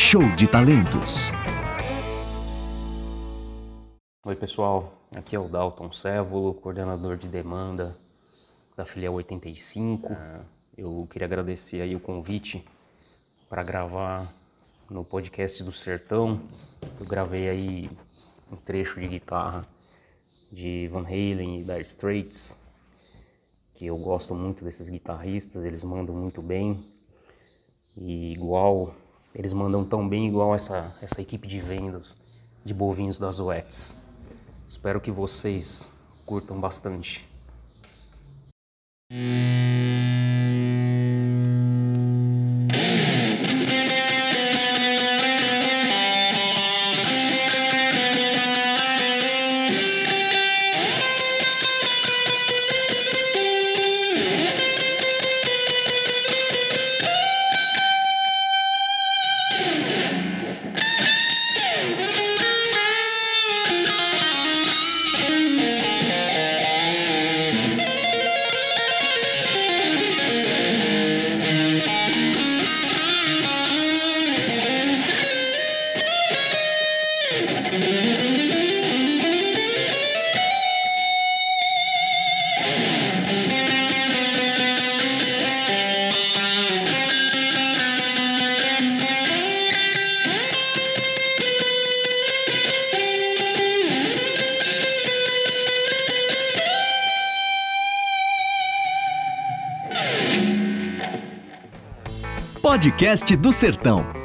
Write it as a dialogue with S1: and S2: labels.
S1: Show de Talentos.
S2: Oi, pessoal. Aqui é o Dalton Sévolo, coordenador de demanda da filial 85. Eu queria agradecer aí o convite para gravar no podcast do Sertão. Eu gravei aí um trecho de guitarra de Van Halen e Dire Straits, que eu gosto muito desses guitarristas, eles mandam muito bem. E igual, eles mandam tão bem igual essa, essa equipe de vendas de bovinhos das UETs. Espero que vocês curtam bastante.
S1: Podcast do Sertão.